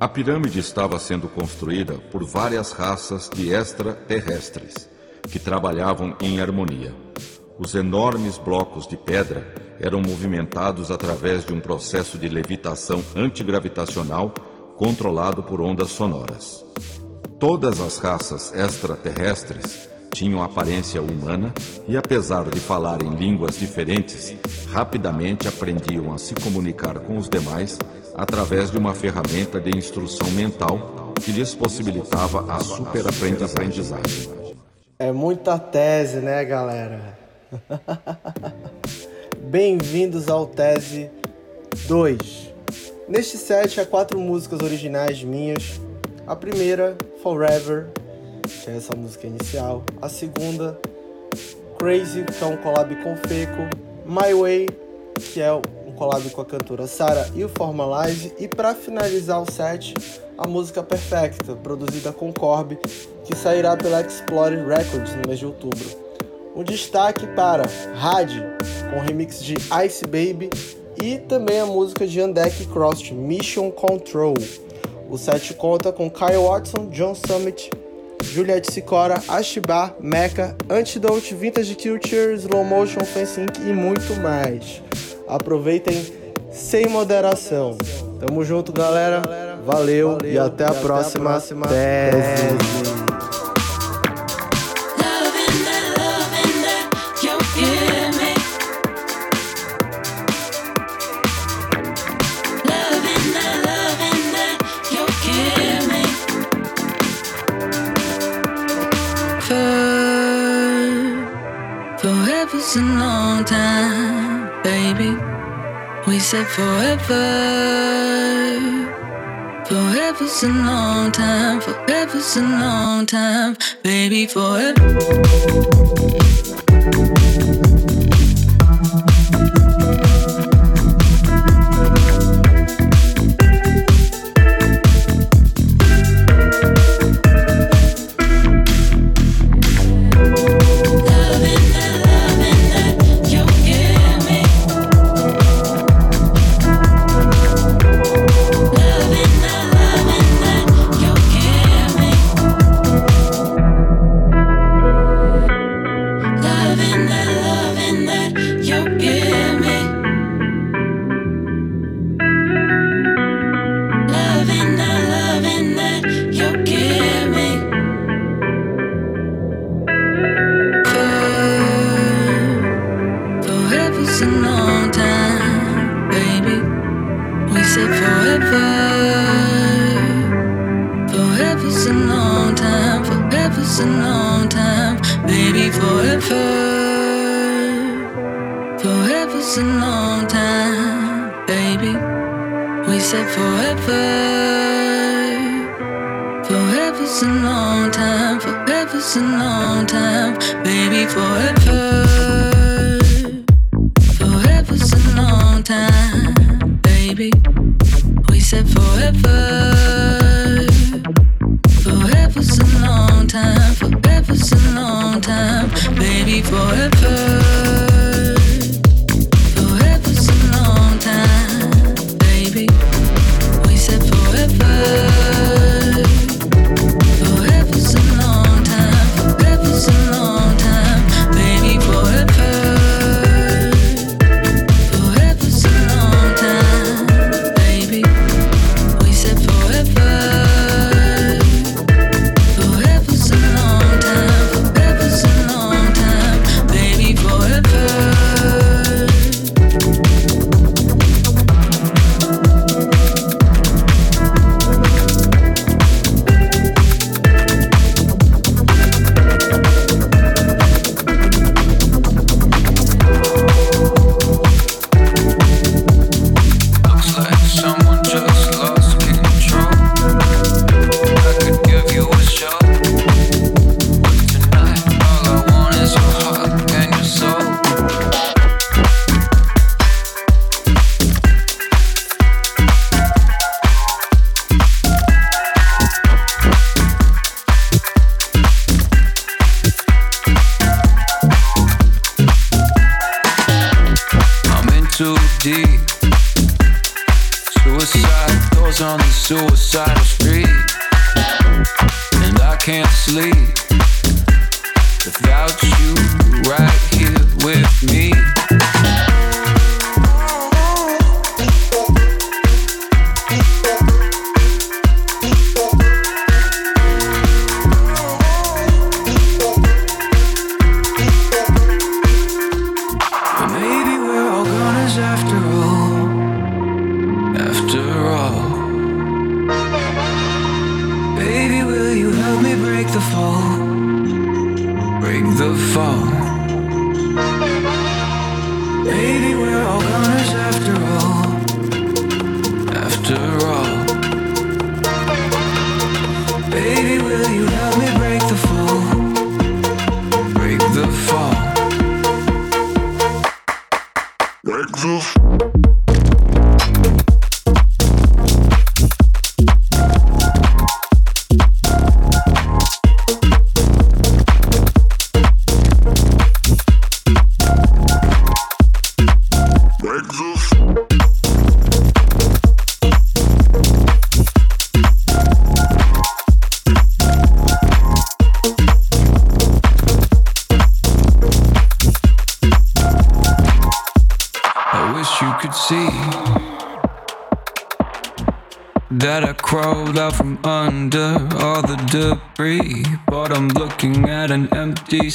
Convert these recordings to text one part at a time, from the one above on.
A pirâmide estava sendo construída por várias raças de extraterrestres que trabalhavam em harmonia. Os enormes blocos de pedra eram movimentados através de um processo de levitação antigravitacional controlado por ondas sonoras. Todas as raças extraterrestres tinham aparência humana e, apesar de falarem línguas diferentes, rapidamente aprendiam a se comunicar com os demais através de uma ferramenta de instrução mental que lhes possibilitava a superaprendizagem. É muita tese, né, galera? Bem-vindos ao Tese 2. Neste set há quatro músicas originais minhas. A primeira, Forever, que é essa música inicial. A segunda, Crazy, que é um collab com Feco. My Way, que é collab com a cantora Sara e o Formalize. E para finalizar o set, a música Perfecta, produzida com Corby, que sairá pela Explorer Records no mês de outubro. Um destaque para Had, com remix de Ice Baby, e também a música de Andek Cross, Mission Control. O set conta com Kyle Watson, John Summit, Juliette Sicora, Ashibar, Mecha, Antidote, Vintage Culture, Slow Motion, Fencing e muito mais. Aproveitem sem moderação. Tamo junto, galera. Valeu, Valeu e até a, e próxima, até a próxima tese. Forever's a long time, baby. We said forever. Forever's a long time, forever's a long time, baby, forever. Forever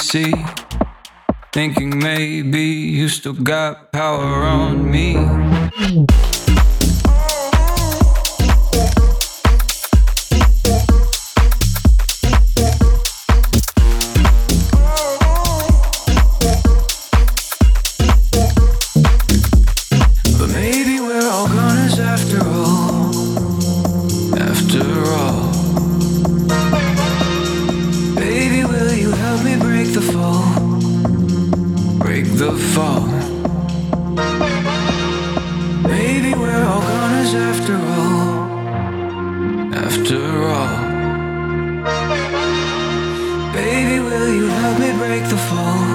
DC. Thinking maybe you still got the fall.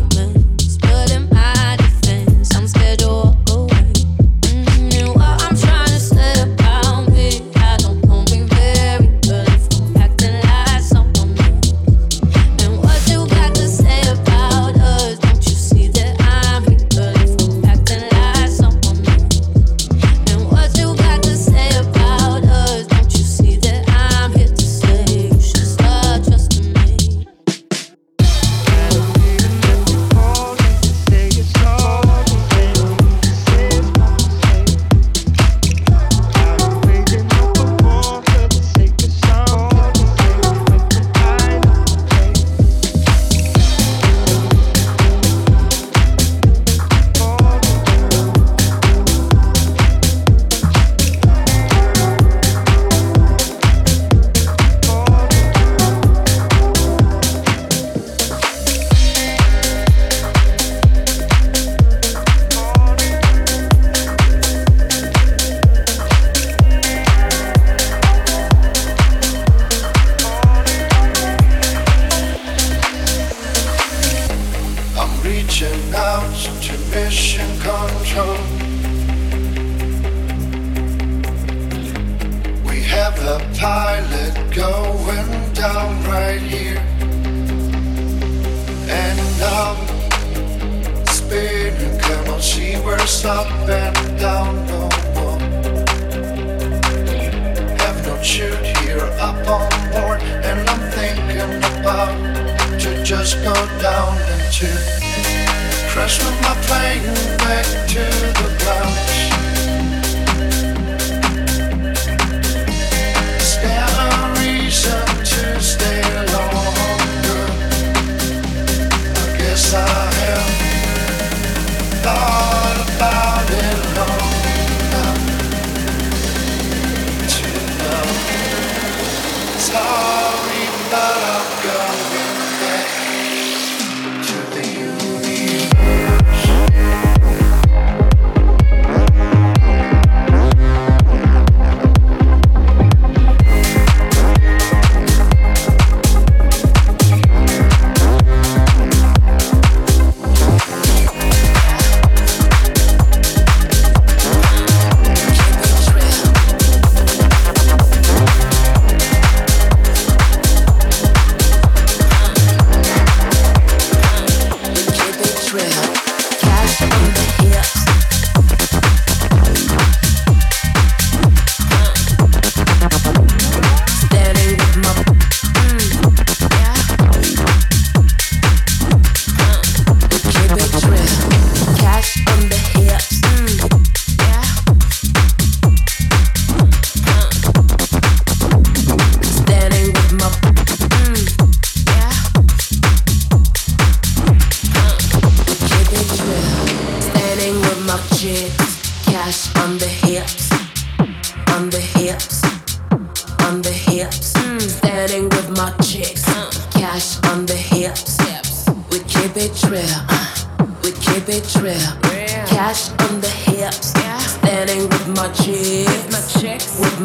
страшно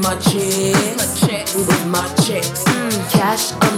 my. My chicks. With my chicks. Mm. Cash on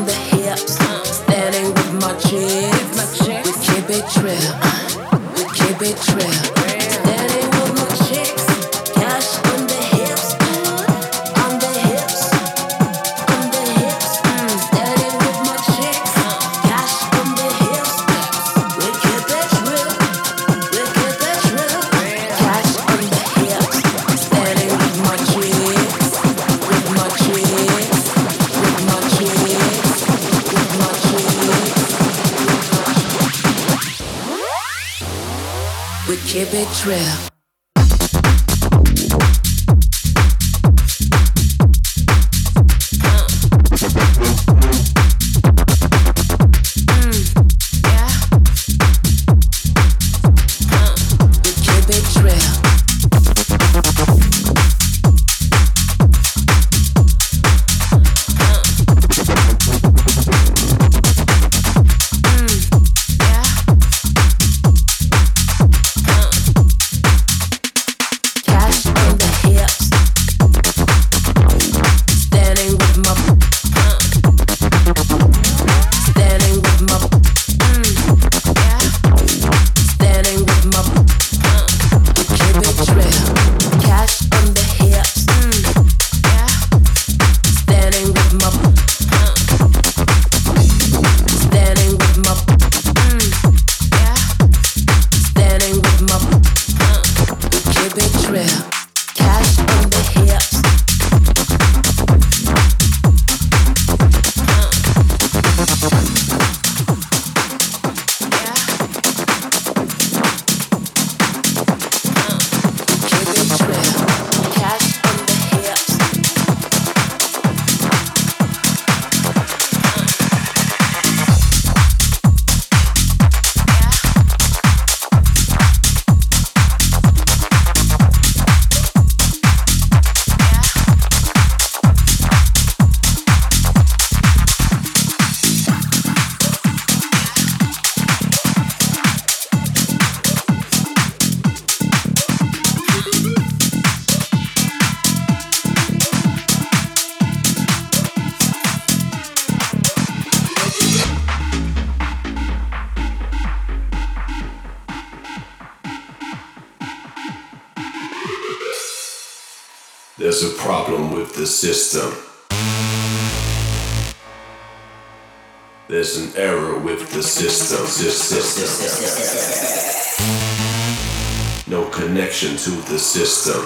connection to the system.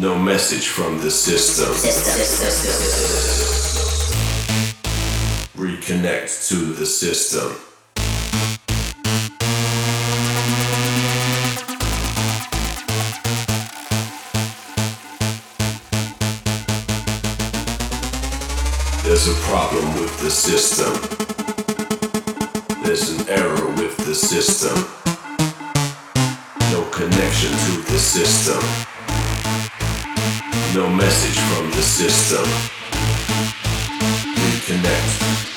No message from the system. Reconnect to the system. There's a problem with the system. Connection to the system. No message from the system. Reconnect.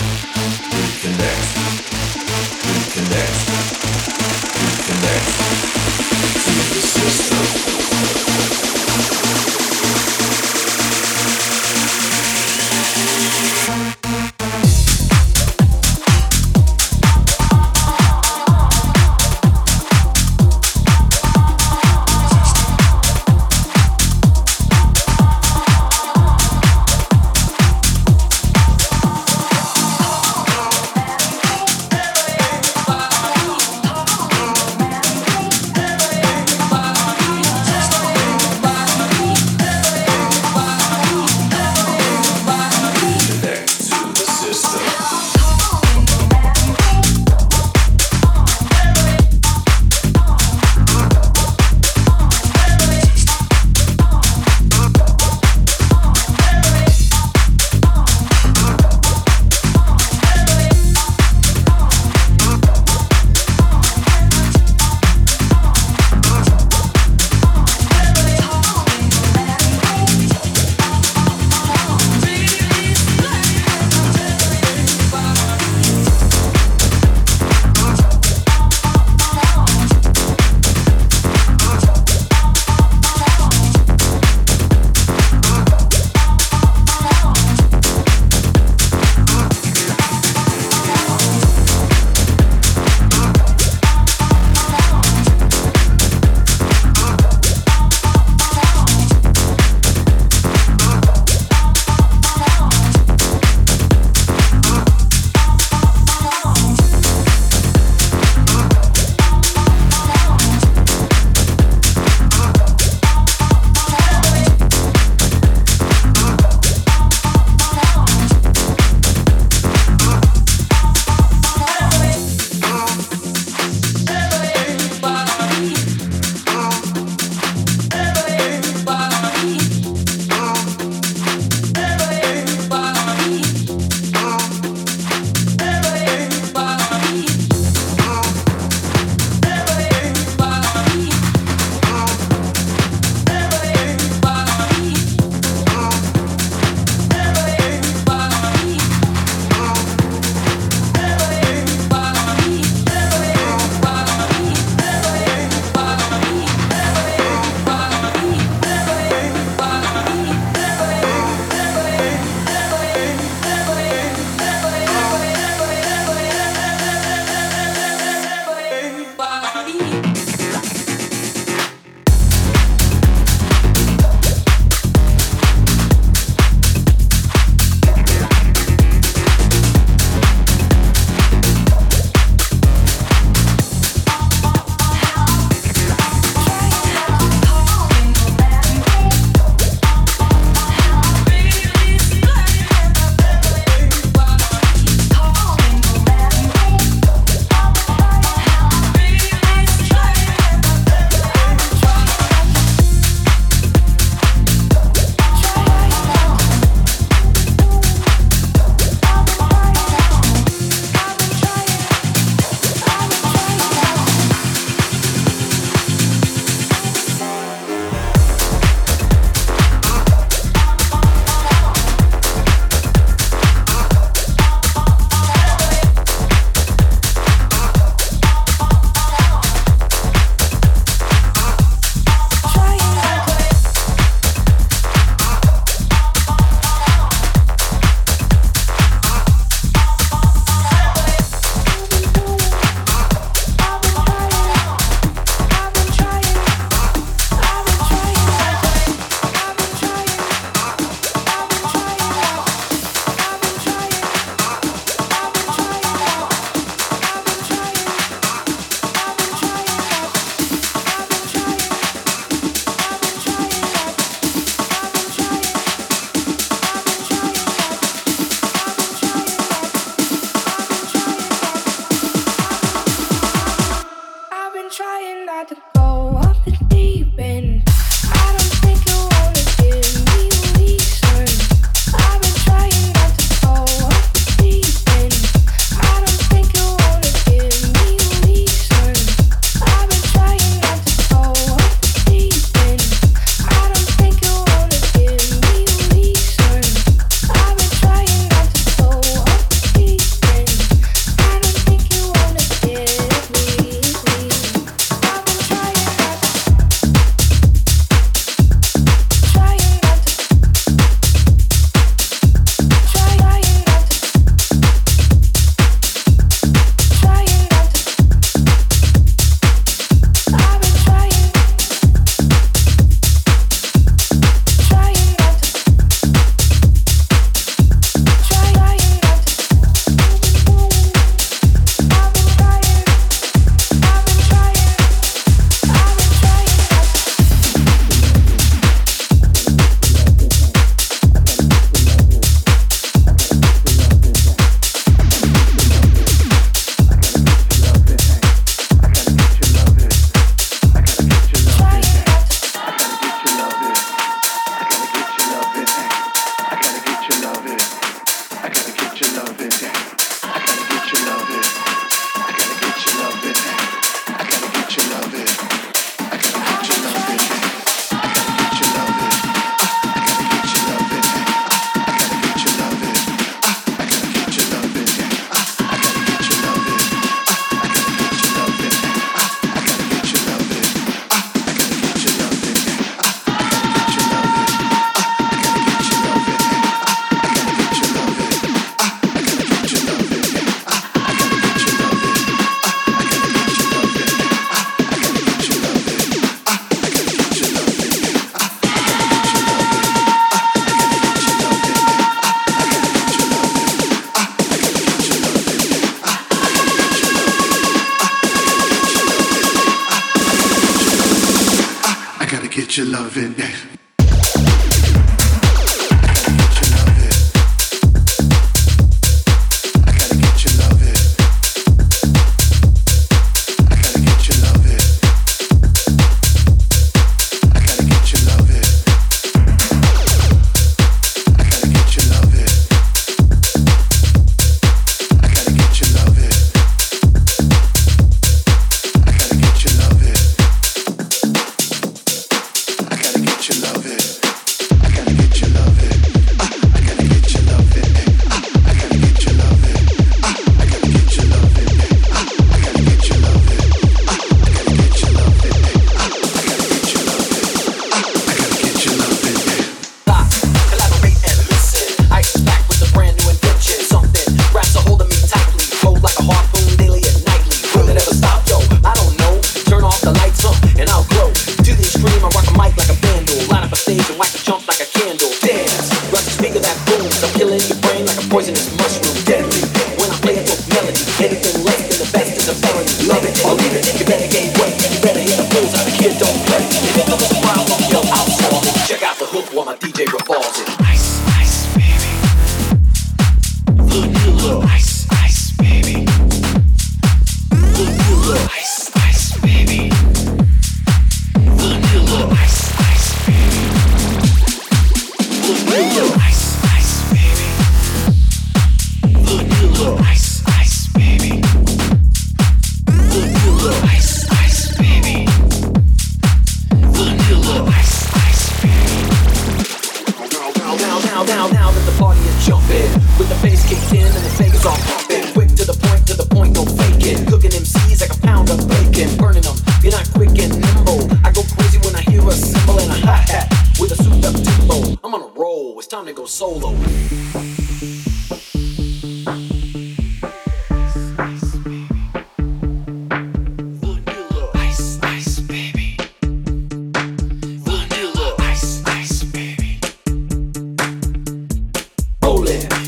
It's time to go solo.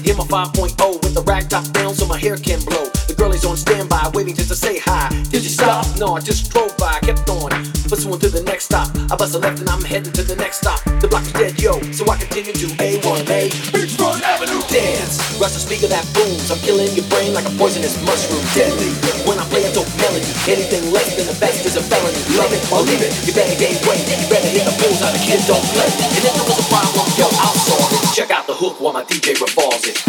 get my 5.0 with the rack top down so my Hair can blow. The girl is on standby, waiting just to say hi. Did you stop? No, I just drove by, kept on. Pursuing to the next stop. I bust a left and I'm headed to the next stop taking to A1A Beachfront Avenue. Dance Rush the speaker that booms. I'm killing your brain like a poisonous mushroom. Deadly When I play a dope melody. Anything less than the best is a felony. Love it or leave it. You better gain weight. You better hit the bullseye The kids don't play. And if there was a problem Yo, I'll solve it. Check out the hook while my DJ revolves it.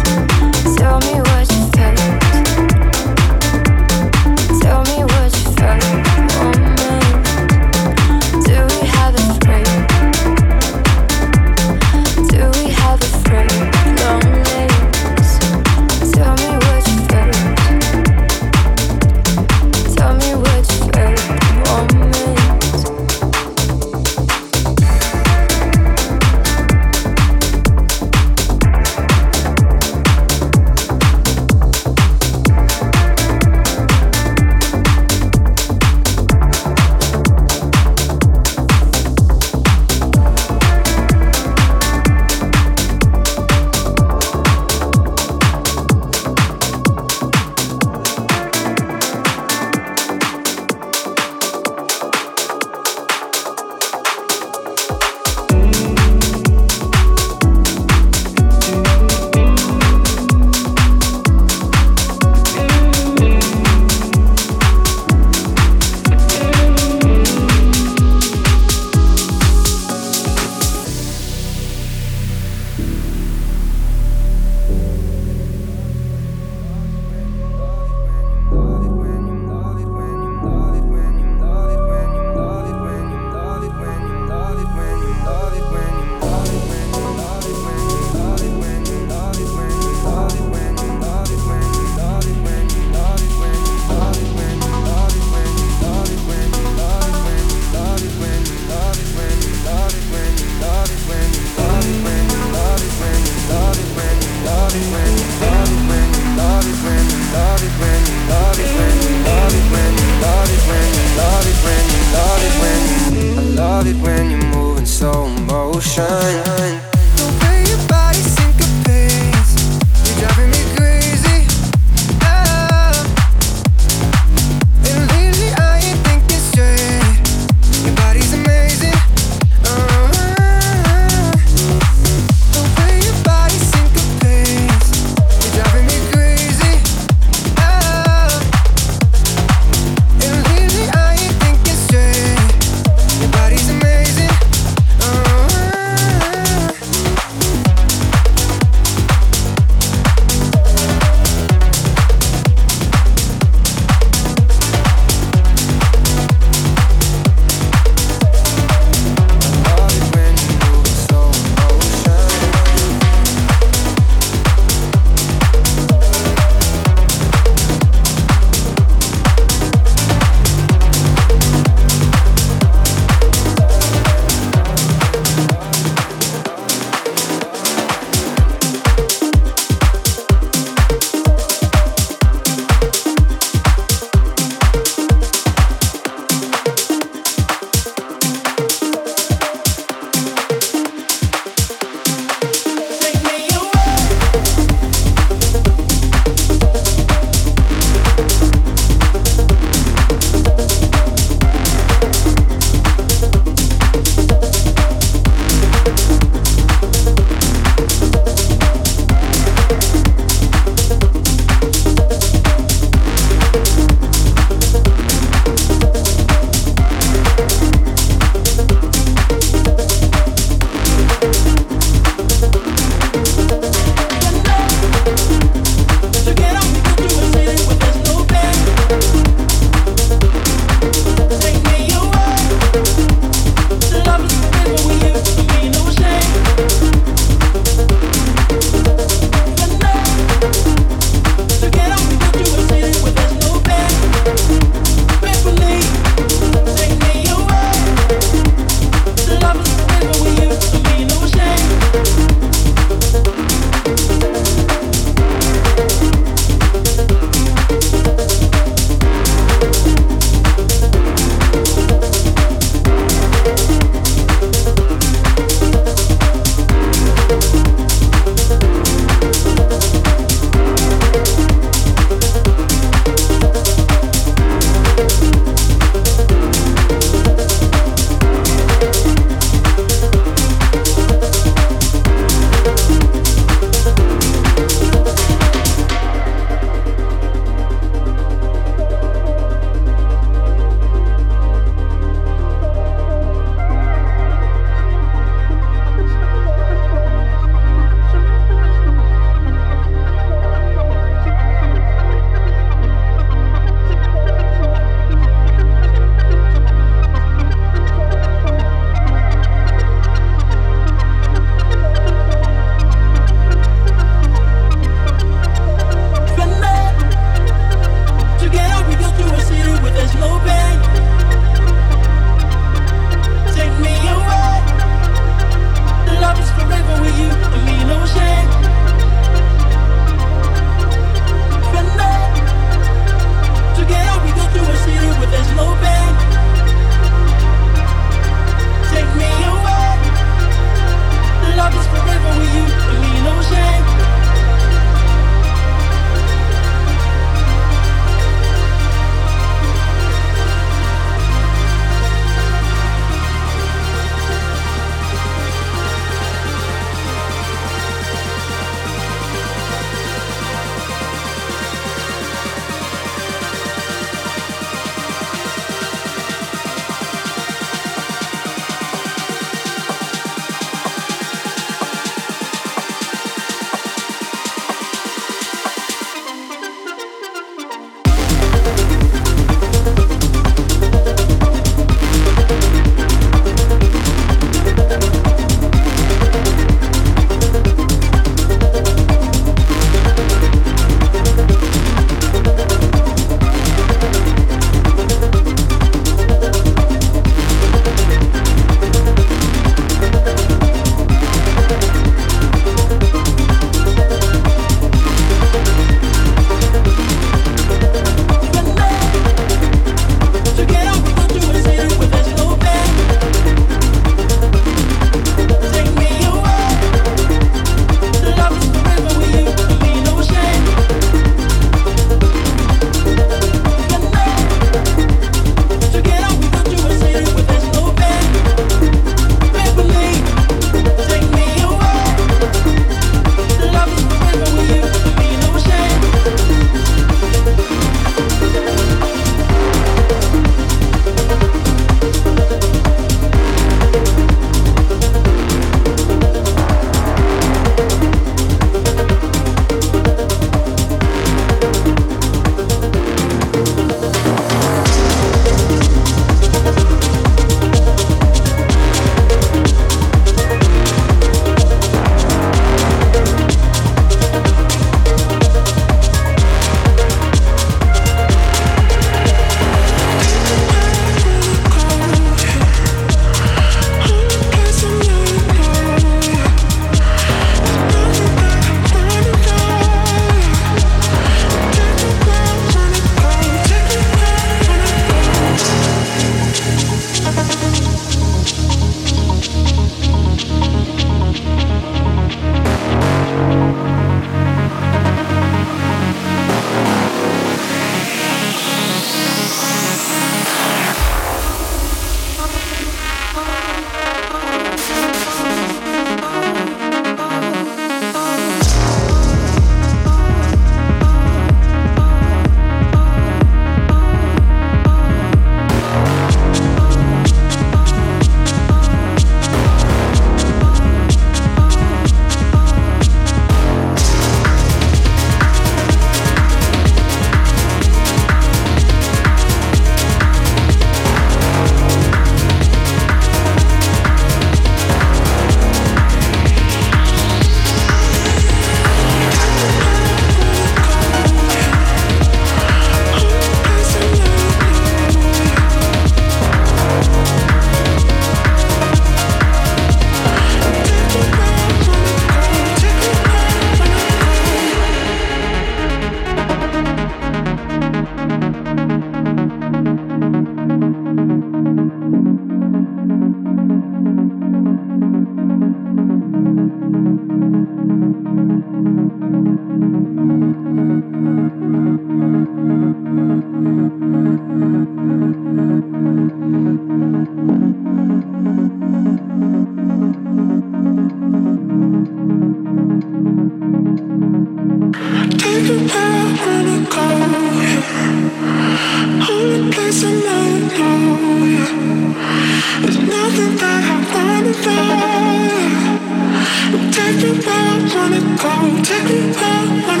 want it all, take me home.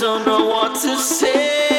Don't know what to say, I.